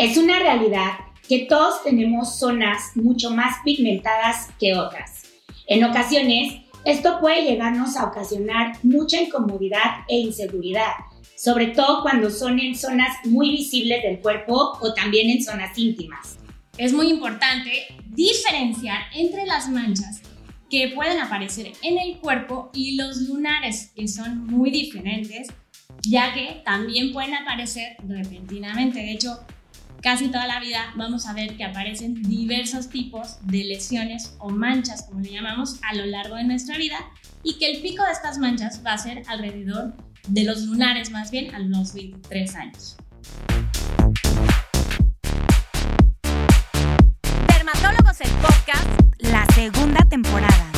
Es una realidad que todos tenemos zonas mucho más pigmentadas que otras. En ocasiones, esto puede llegarnos a ocasionar mucha incomodidad e inseguridad, sobre todo cuando son en zonas muy visibles del cuerpo o también en zonas íntimas. Es muy importante diferenciar entre las manchas que pueden aparecer en el cuerpo y los lunares, que son muy diferentes, ya que también pueden aparecer repentinamente. De hecho, casi toda la vida vamos a ver que aparecen diversos tipos de lesiones o manchas, como le llamamos, a lo largo de nuestra vida y que el pico de estas manchas va a ser alrededor de los lunares, más bien a los 23 años. Dermatólogos el podcast, la segunda temporada.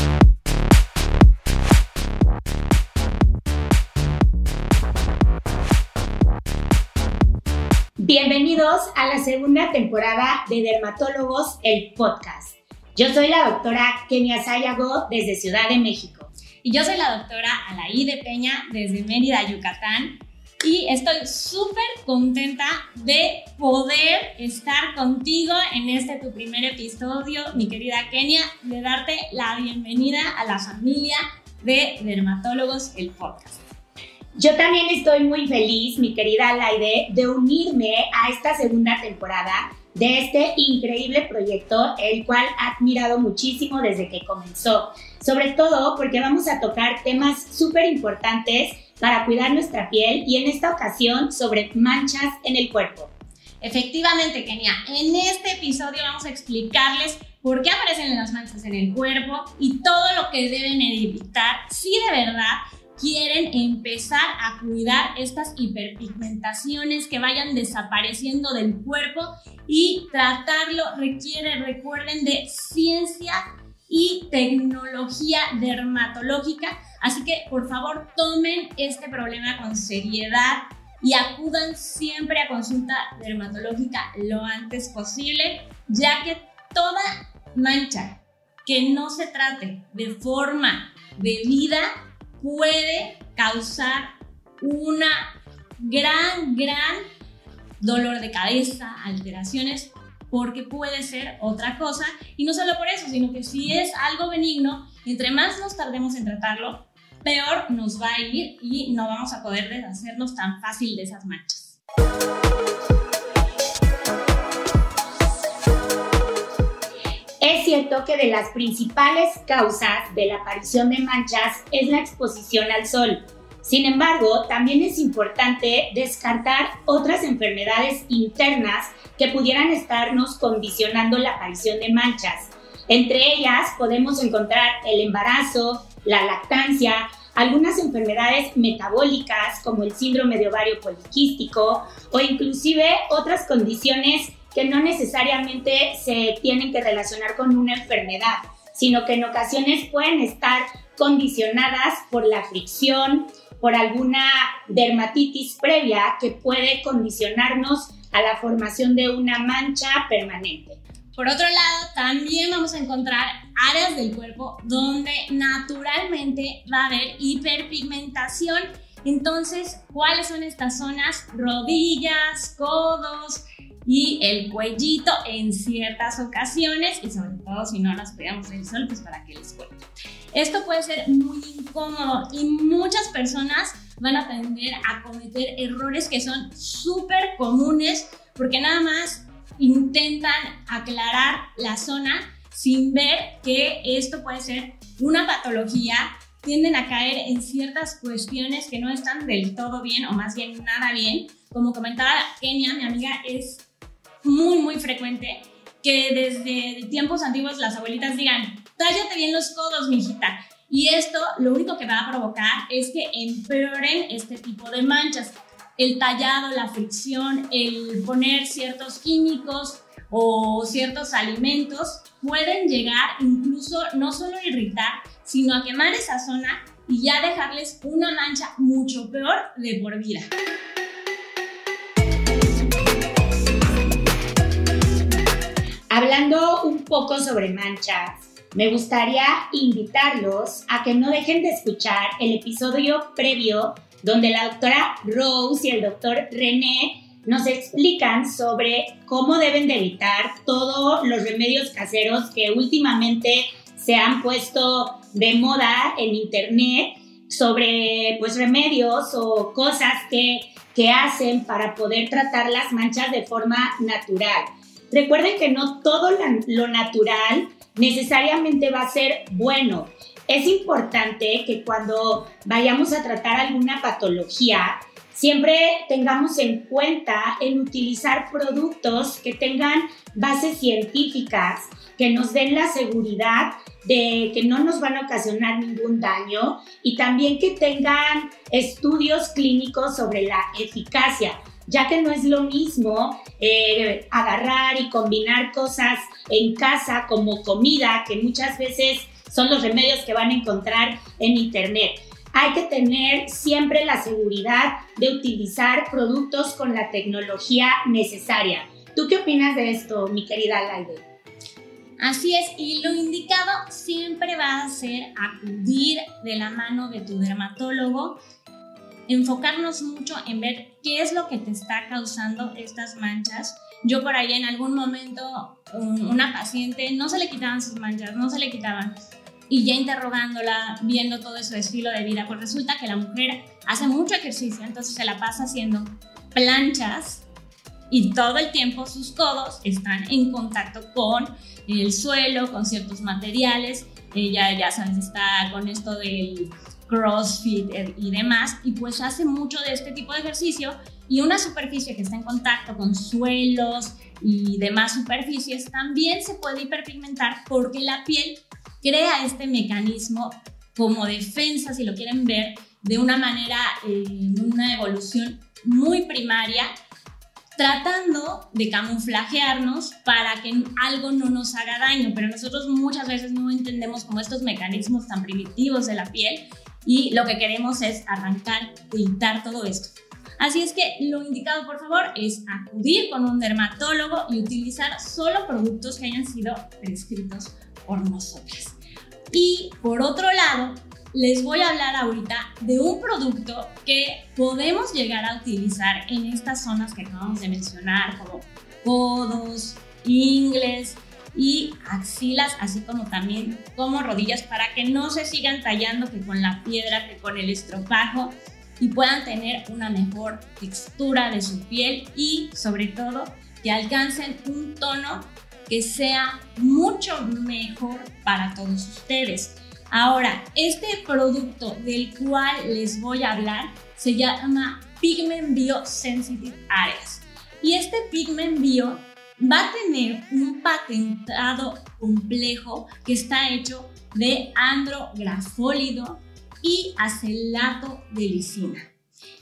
Bienvenidos a la segunda temporada de Dermatólogos, el podcast. Yo soy la doctora Kenia Sayago desde Ciudad de México. Y yo soy la doctora Alaí de Peña desde Mérida, Yucatán. Y estoy súper contenta de poder estar contigo en este tu primer episodio, mi querida Kenia, de darte la bienvenida a la familia de Dermatólogos, el podcast. Yo también estoy muy feliz, mi querida Laide, de unirme a esta segunda temporada de este increíble proyecto, el cual he admirado muchísimo desde que comenzó. Sobre todo porque vamos a tocar temas súper importantes para cuidar nuestra piel y en esta ocasión sobre manchas en el cuerpo. Efectivamente, Kenia, en este episodio vamos a explicarles por qué aparecen las manchas en el cuerpo y todo lo que deben evitar si de verdad quieren empezar a cuidar estas hiperpigmentaciones que vayan desapareciendo del cuerpo y tratarlo requiere, recuerden, de ciencia y tecnología dermatológica. Así que por favor tomen este problema con seriedad y acudan siempre a consulta dermatológica lo antes posible, ya que toda mancha que no se trate de forma debida puede causar una gran, gran dolor de cabeza, alteraciones, porque puede ser otra cosa. Y no solo por eso, sino que si es algo benigno, entre más nos tardemos en tratarlo, peor nos va a ir y no vamos a poder deshacernos tan fácil de esas manchas. Es cierto que de las principales causas de la aparición de manchas es la exposición al sol. Sin embargo, también es importante descartar otras enfermedades internas que pudieran estarnos condicionando la aparición de manchas. Entre ellas podemos encontrar el embarazo, la lactancia, algunas enfermedades metabólicas como el síndrome de ovario poliquístico o inclusive otras condiciones que no necesariamente se tienen que relacionar con una enfermedad, sino que en ocasiones pueden estar condicionadas por la fricción, por alguna dermatitis previa que puede condicionarnos a la formación de una mancha permanente. Por otro lado, también vamos a encontrar áreas del cuerpo donde naturalmente va a haber hiperpigmentación. Entonces, ¿cuáles son estas zonas? Rodillas, codos, y el cuellito en ciertas ocasiones y sobre todo si no las pegamos en el sol, pues para que les cuente. Esto puede ser muy incómodo y muchas personas van a tender a cometer errores que son súper comunes porque nada más intentan aclarar la zona sin ver que esto puede ser una patología tienden a caer en ciertas cuestiones que no están del todo bien o más bien nada bien. Como comentaba Kenia, mi amiga, es muy, muy frecuente que desde tiempos antiguos las abuelitas digan, tállate bien los codos, mijita. Y esto lo único que va a provocar es que empeoren este tipo de manchas. El tallado, la fricción, el poner ciertos químicos o ciertos alimentos pueden llegar incluso no solo a irritar, sino a quemar esa zona y ya dejarles una mancha mucho peor de por vida. Hablando un poco sobre manchas, me gustaría invitarlos a que no dejen de escuchar el episodio previo donde la doctora Rose y el doctor René nos explican sobre cómo deben de evitar todos los remedios caseros que últimamente se han puesto de moda en internet sobre pues remedios o cosas que, que hacen para poder tratar las manchas de forma natural. Recuerden que no todo lo natural necesariamente va a ser bueno. Es importante que cuando vayamos a tratar alguna patología, siempre tengamos en cuenta el utilizar productos que tengan bases científicas, que nos den la seguridad de que no nos van a ocasionar ningún daño y también que tengan estudios clínicos sobre la eficacia, ya que no es lo mismo eh, agarrar y combinar cosas en casa como comida, que muchas veces son los remedios que van a encontrar en internet. Hay que tener siempre la seguridad de utilizar productos con la tecnología necesaria. ¿Tú qué opinas de esto, mi querida Laide? Así es, y lo indicado siempre va a ser acudir de la mano de tu dermatólogo, enfocarnos mucho en ver qué es lo que te está causando estas manchas. Yo por ahí en algún momento una paciente no se le quitaban sus manchas, no se le quitaban. Y ya interrogándola, viendo todo su estilo de vida, pues resulta que la mujer hace mucho ejercicio, entonces se la pasa haciendo planchas y todo el tiempo sus codos están en contacto con el suelo, con ciertos materiales. Ella, ya sabes, está con esto del CrossFit y demás, y pues hace mucho de este tipo de ejercicio y una superficie que está en contacto con suelos y demás superficies también se puede hiperpigmentar porque la piel crea este mecanismo como defensa, si lo quieren ver, de una manera, en eh, una evolución muy primaria tratando de camuflajearnos para que algo no nos haga daño, pero nosotros muchas veces no entendemos como estos mecanismos tan primitivos de la piel y lo que queremos es arrancar, quitar todo esto. Así es que lo indicado, por favor, es acudir con un dermatólogo y utilizar solo productos que hayan sido prescritos por nosotras. Y por otro lado, les voy a hablar ahorita de un producto que podemos llegar a utilizar en estas zonas que acabamos de mencionar, como codos, ingles y axilas, así como también como rodillas, para que no se sigan tallando que con la piedra, que con el estropajo y puedan tener una mejor textura de su piel y sobre todo que alcancen un tono que sea mucho mejor para todos ustedes. Ahora, este producto del cual les voy a hablar se llama Pigment Bio Sensitive Areas. Y este Pigment Bio va a tener un patentado complejo que está hecho de andrografólido y acelato de lisina.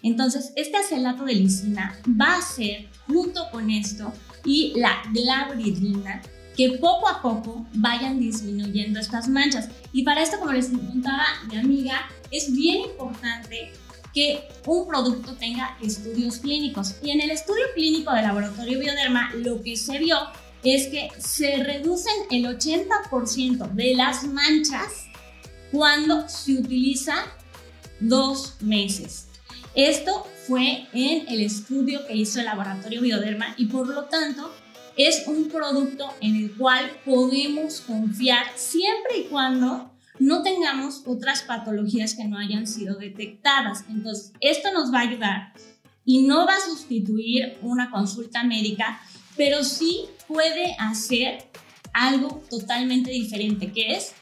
Entonces, este acelato de lisina va a ser, junto con esto, y la glabridina, que poco a poco vayan disminuyendo estas manchas. Y para esto, como les contaba mi amiga, es bien importante que un producto tenga estudios clínicos. Y en el estudio clínico del laboratorio Bioderma, lo que se vio es que se reducen el 80% de las manchas cuando se utiliza dos meses. Esto fue en el estudio que hizo el laboratorio Bioderma y por lo tanto es un producto en el cual podemos confiar siempre y cuando no tengamos otras patologías que no hayan sido detectadas. Entonces, esto nos va a ayudar y no va a sustituir una consulta médica, pero sí puede hacer algo totalmente diferente, que es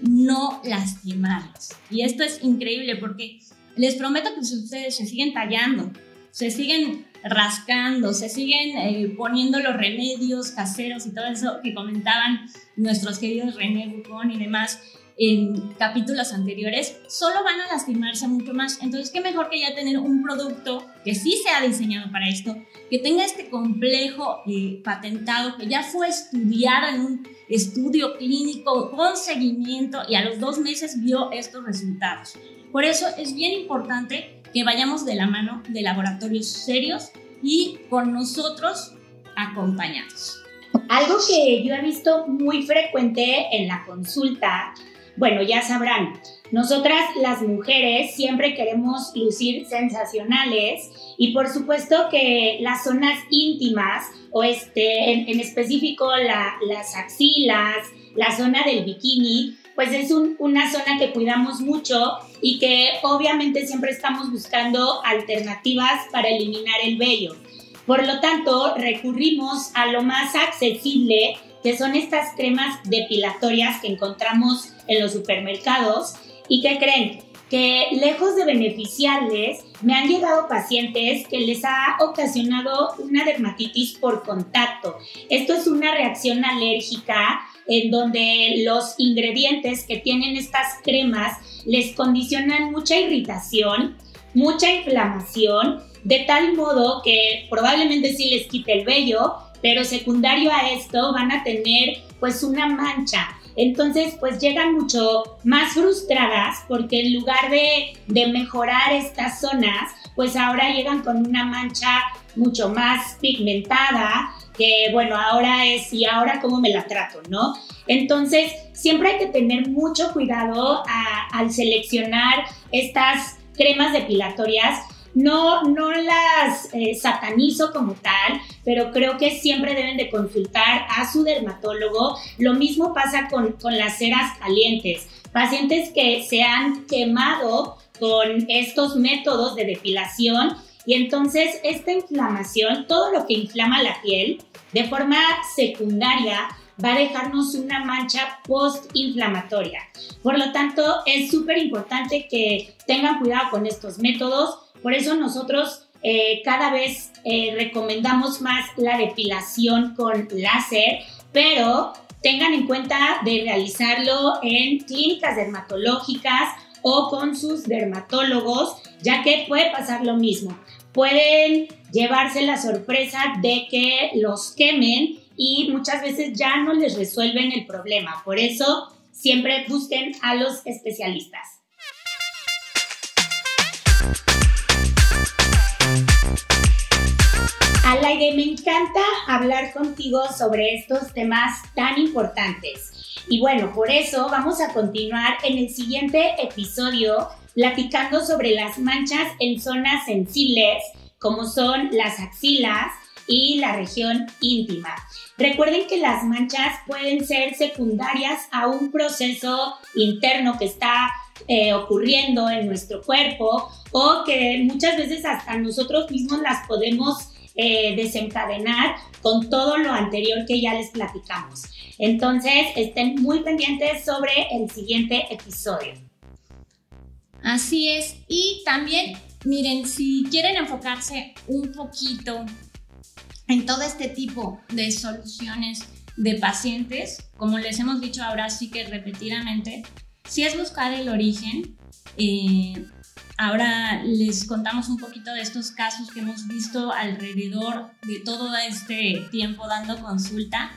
no lastimarlos. Y esto es increíble porque les prometo que ustedes se siguen tallando, se siguen rascando, se siguen eh, poniendo los remedios caseros y todo eso que comentaban nuestros queridos René Bucón y demás en capítulos anteriores, solo van a lastimarse mucho más. Entonces, qué mejor que ya tener un producto que sí se ha diseñado para esto, que tenga este complejo eh, patentado, que ya fue estudiado en un estudio clínico con seguimiento y a los dos meses vio estos resultados. Por eso es bien importante que vayamos de la mano de laboratorios serios y con nosotros acompañados. Algo que yo he visto muy frecuente en la consulta, bueno, ya sabrán, Nosotras las mujeres siempre queremos lucir sensacionales y por supuesto que las zonas íntimas o este, en, específico las axilas, la zona del bikini, pues es una zona que cuidamos mucho y que obviamente siempre estamos buscando alternativas para eliminar el vello. Por lo tanto, recurrimos a lo más accesible, que son estas cremas depilatorias que encontramos en los supermercados ¿Y qué creen? Que lejos de beneficiarles, me han llegado pacientes que les ha ocasionado una dermatitis por contacto. Esto es una reacción alérgica en donde los ingredientes que tienen estas cremas les condicionan mucha irritación, mucha inflamación, de tal modo que probablemente sí les quite el vello, pero secundario a esto van a tener pues una mancha entonces, pues llegan mucho más frustradas porque en lugar de, mejorar estas zonas, pues ahora llegan con una mancha mucho más pigmentada, que bueno, ahora es, y ahora cómo me la trato, ¿no? Entonces, siempre hay que tener mucho cuidado al seleccionar estas cremas depilatorias no, no las eh, satanizo como tal, pero creo que siempre deben de consultar a su dermatólogo. Lo mismo pasa con, con las ceras calientes. Pacientes que se han quemado con estos métodos de depilación y entonces esta inflamación, todo lo que inflama la piel, de forma secundaria va a dejarnos una mancha post-inflamatoria. Por lo tanto, es súper importante que tengan cuidado con estos métodos por eso nosotros eh, cada vez eh, recomendamos más la depilación con láser, pero tengan en cuenta de realizarlo en clínicas dermatológicas o con sus dermatólogos, ya que puede pasar lo mismo. Pueden llevarse la sorpresa de que los quemen y muchas veces ya no les resuelven el problema. Por eso siempre busquen a los especialistas. Alaide, me encanta hablar contigo sobre estos temas tan importantes. Y bueno, por eso vamos a continuar en el siguiente episodio platicando sobre las manchas en zonas sensibles, como son las axilas y la región íntima. Recuerden que las manchas pueden ser secundarias a un proceso interno que está eh, ocurriendo en nuestro cuerpo o que muchas veces hasta nosotros mismos las podemos eh, desencadenar con todo lo anterior que ya les platicamos. Entonces, estén muy pendientes sobre el siguiente episodio. Así es. Y también, miren, si quieren enfocarse un poquito en todo este tipo de soluciones de pacientes, como les hemos dicho ahora sí que repetidamente, si es buscar el origen, eh, Ahora les contamos un poquito de estos casos que hemos visto alrededor de todo este tiempo dando consulta.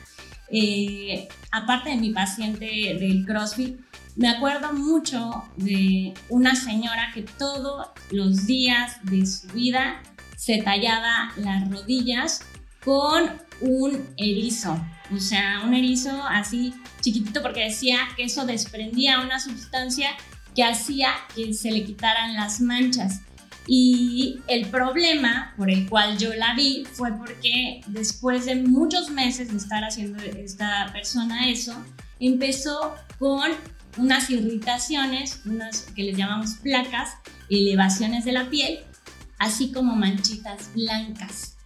Eh, aparte de mi paciente del CrossFit, me acuerdo mucho de una señora que todos los días de su vida se tallaba las rodillas con un erizo. O sea, un erizo así chiquitito porque decía que eso desprendía una sustancia que hacía que se le quitaran las manchas. Y el problema por el cual yo la vi fue porque después de muchos meses de estar haciendo esta persona eso, empezó con unas irritaciones, unas que les llamamos placas, elevaciones de la piel, así como manchitas blancas.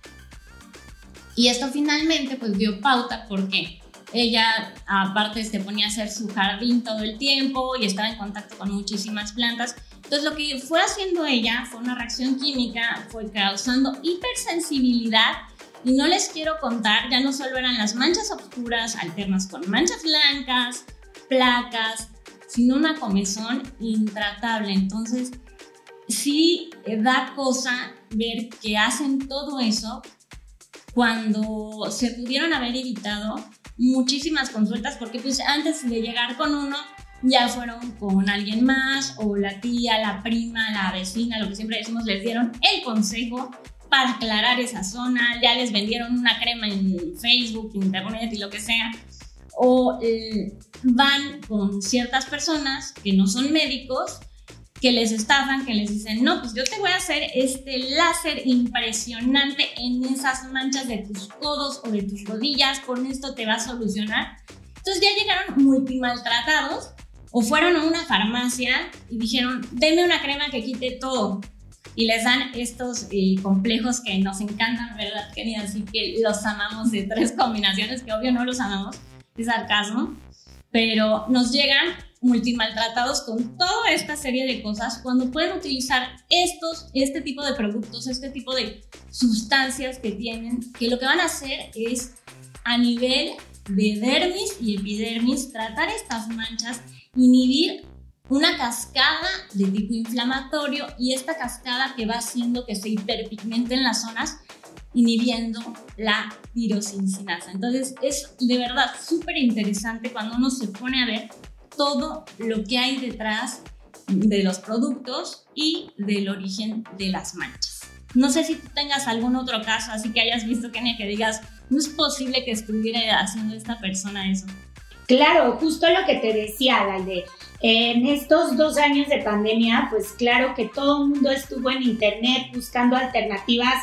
Y esto finalmente pues dio pauta porque ella aparte se ponía a hacer su jardín todo el tiempo y estaba en contacto con muchísimas plantas. Entonces lo que fue haciendo ella fue una reacción química, fue causando hipersensibilidad y no les quiero contar, ya no solo eran las manchas oscuras alternas con manchas blancas, placas, sino una comezón intratable. Entonces sí da cosa ver que hacen todo eso cuando se pudieron haber evitado muchísimas consultas porque pues antes de llegar con uno ya fueron con alguien más o la tía, la prima, la vecina, lo que siempre decimos, les dieron el consejo para aclarar esa zona, ya les vendieron una crema en Facebook, internet y lo que sea. o eh, van con ciertas personas que no son médicos que les estafan, que les dicen, no, pues yo te voy a hacer este láser impresionante en esas manchas de tus codos o de tus rodillas, con esto te va a solucionar. Entonces ya llegaron multimaltratados o fueron a una farmacia y dijeron, denme una crema que quite todo. Y les dan estos eh, complejos que nos encantan, ¿verdad, querida? Así que los amamos de tres combinaciones, que obvio no los amamos, es sarcasmo, pero nos llegan multimaltratados con toda esta serie de cosas cuando pueden utilizar estos, este tipo de productos, este tipo de sustancias que tienen, que lo que van a hacer es a nivel de dermis y epidermis tratar estas manchas, inhibir una cascada de tipo inflamatorio y esta cascada que va haciendo que se hiperpigmenten las zonas inhibiendo la tirosincinasa. Entonces es de verdad súper interesante cuando uno se pone a ver todo lo que hay detrás de los productos y del origen de las manchas. No sé si tú tengas algún otro caso, así que hayas visto, Kenia, que digas, no es posible que estuviera haciendo esta persona eso. Claro, justo lo que te decía, Galde. En estos dos años de pandemia, pues claro que todo el mundo estuvo en internet buscando alternativas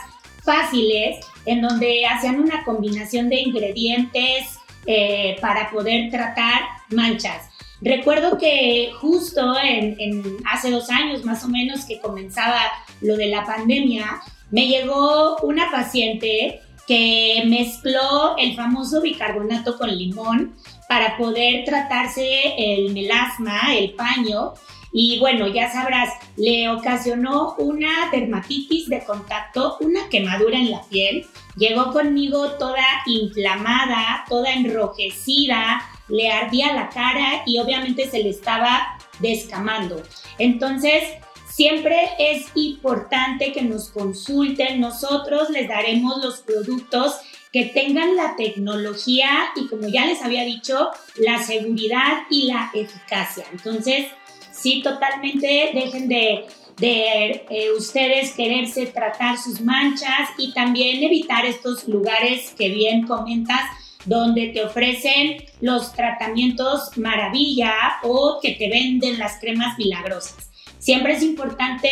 fáciles en donde hacían una combinación de ingredientes eh, para poder tratar manchas. Recuerdo que justo en, hace dos años más o menos que comenzaba lo de la pandemia, me llegó una paciente que mezcló el famoso bicarbonato con limón para poder tratarse el melasma, el paño, y bueno, ya sabrás, le ocasionó una dermatitis de contacto, una quemadura en la piel. Llegó conmigo toda inflamada, toda enrojecida, le ardía la cara y obviamente se le estaba descamando. Entonces, siempre es importante que nos consulten. Nosotros les daremos los productos que tengan la tecnología y como ya les había dicho, la seguridad y la eficacia. Entonces, sí, totalmente dejen de, eh, ustedes quererse tratar sus manchas y también evitar estos lugares que bien comentas donde te ofrecen los tratamientos maravilla o que te venden las cremas milagrosas. Siempre es importante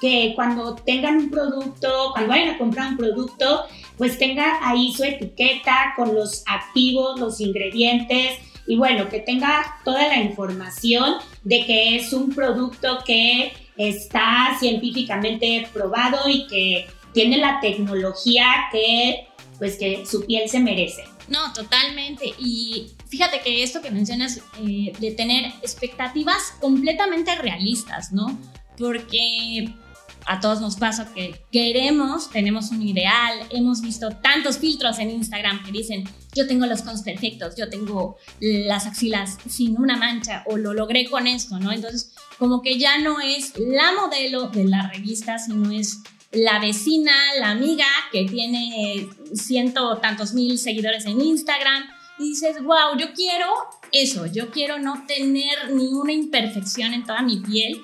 que cuando tengan un producto, cuando vayan a comprar un producto, pues tenga ahí su etiqueta con los activos, los ingredientes y bueno, que tenga toda la información de que es un producto que está científicamente probado y que tiene la tecnología que pues que su piel se merece. No, totalmente. Y fíjate que esto que mencionas eh, de tener expectativas completamente realistas, ¿no? Porque a todos nos pasa que queremos, tenemos un ideal, hemos visto tantos filtros en Instagram que dicen, yo tengo los conos perfectos, yo tengo las axilas sin una mancha o lo logré con esto, ¿no? Entonces, como que ya no es la modelo de la revista, sino es la vecina, la amiga que tiene ciento tantos mil seguidores en Instagram y dices, wow, yo quiero eso, yo quiero no tener ni una imperfección en toda mi piel.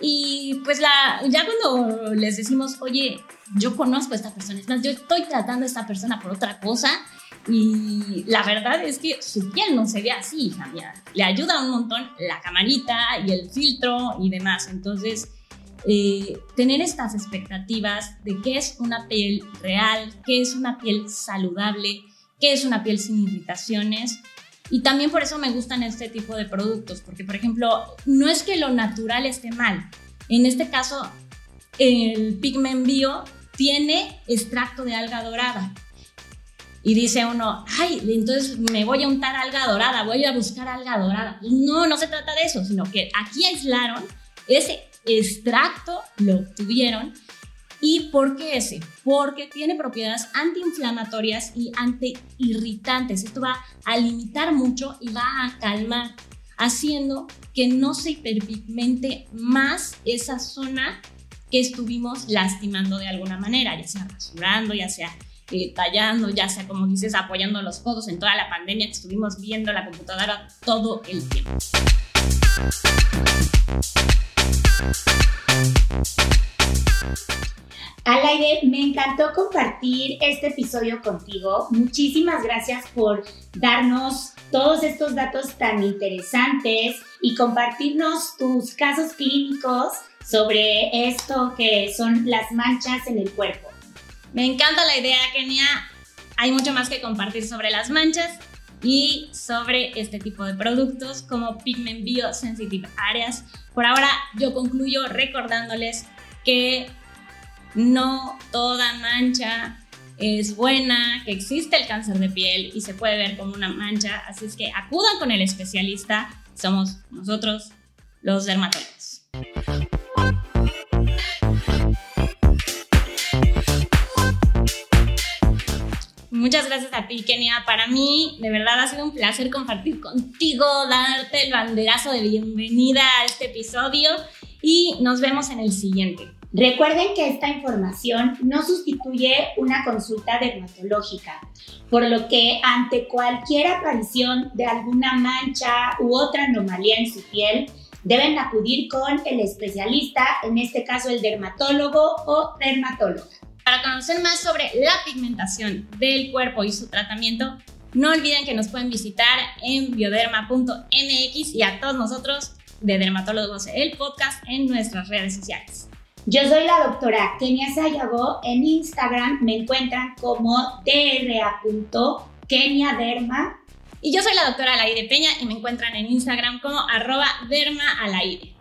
Y pues la, ya cuando les decimos, oye, yo conozco a esta persona, es más, yo estoy tratando a esta persona por otra cosa y la verdad es que su piel no se ve así, hija mía. Le ayuda un montón la camarita y el filtro y demás. Entonces, eh, tener estas expectativas de qué es una piel real, qué es una piel saludable, qué es una piel sin irritaciones. Y también por eso me gustan este tipo de productos, porque por ejemplo, no es que lo natural esté mal. En este caso, el Pigment Bio tiene extracto de alga dorada. Y dice uno, ay, entonces me voy a untar alga dorada, voy a buscar alga dorada. No, no se trata de eso, sino que aquí aislaron ese extracto lo obtuvieron. ¿Y por qué ese? Porque tiene propiedades antiinflamatorias y antiirritantes. Esto va a limitar mucho y va a calmar, haciendo que no se hiperpigmente más esa zona que estuvimos lastimando de alguna manera, ya sea rasurando, ya sea eh, tallando, ya sea como dices, apoyando los codos en toda la pandemia que estuvimos viendo la computadora todo el tiempo. Alaide, me encantó compartir este episodio contigo. Muchísimas gracias por darnos todos estos datos tan interesantes y compartirnos tus casos clínicos sobre esto que son las manchas en el cuerpo. Me encanta la idea, Kenia. Hay mucho más que compartir sobre las manchas y sobre este tipo de productos como Pigment Biosensitive Areas. Por ahora yo concluyo recordándoles que no toda mancha es buena, que existe el cáncer de piel y se puede ver como una mancha, así es que acudan con el especialista, somos nosotros los dermatólogos. Muchas gracias a ti, Kenia. Para mí, de verdad, ha sido un placer compartir contigo, darte el banderazo de bienvenida a este episodio y nos vemos en el siguiente. Recuerden que esta información no sustituye una consulta dermatológica, por lo que ante cualquier aparición de alguna mancha u otra anomalía en su piel, deben acudir con el especialista, en este caso el dermatólogo o dermatóloga. Para conocer más sobre la pigmentación del cuerpo y su tratamiento, no olviden que nos pueden visitar en bioderma.mx y a todos nosotros de Dermatólogos el podcast en nuestras redes sociales. Yo soy la doctora Kenia Sayago. En Instagram me encuentran como dra.keniaderma. Y yo soy la doctora Alaide Peña y me encuentran en Instagram como arroba dermaalaide.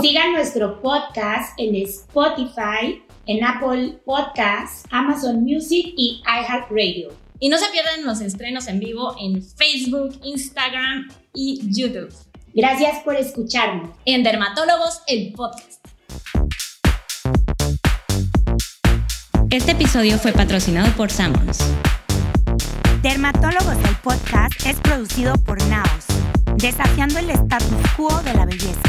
Sigan nuestro podcast en Spotify, en Apple Podcasts, Amazon Music y iHeartRadio. Y no se pierdan los estrenos en vivo en Facebook, Instagram y YouTube. Gracias por escucharnos. En Dermatólogos, el podcast. Este episodio fue patrocinado por Sammons. Dermatólogos el podcast es producido por Naos, desafiando el status quo de la belleza.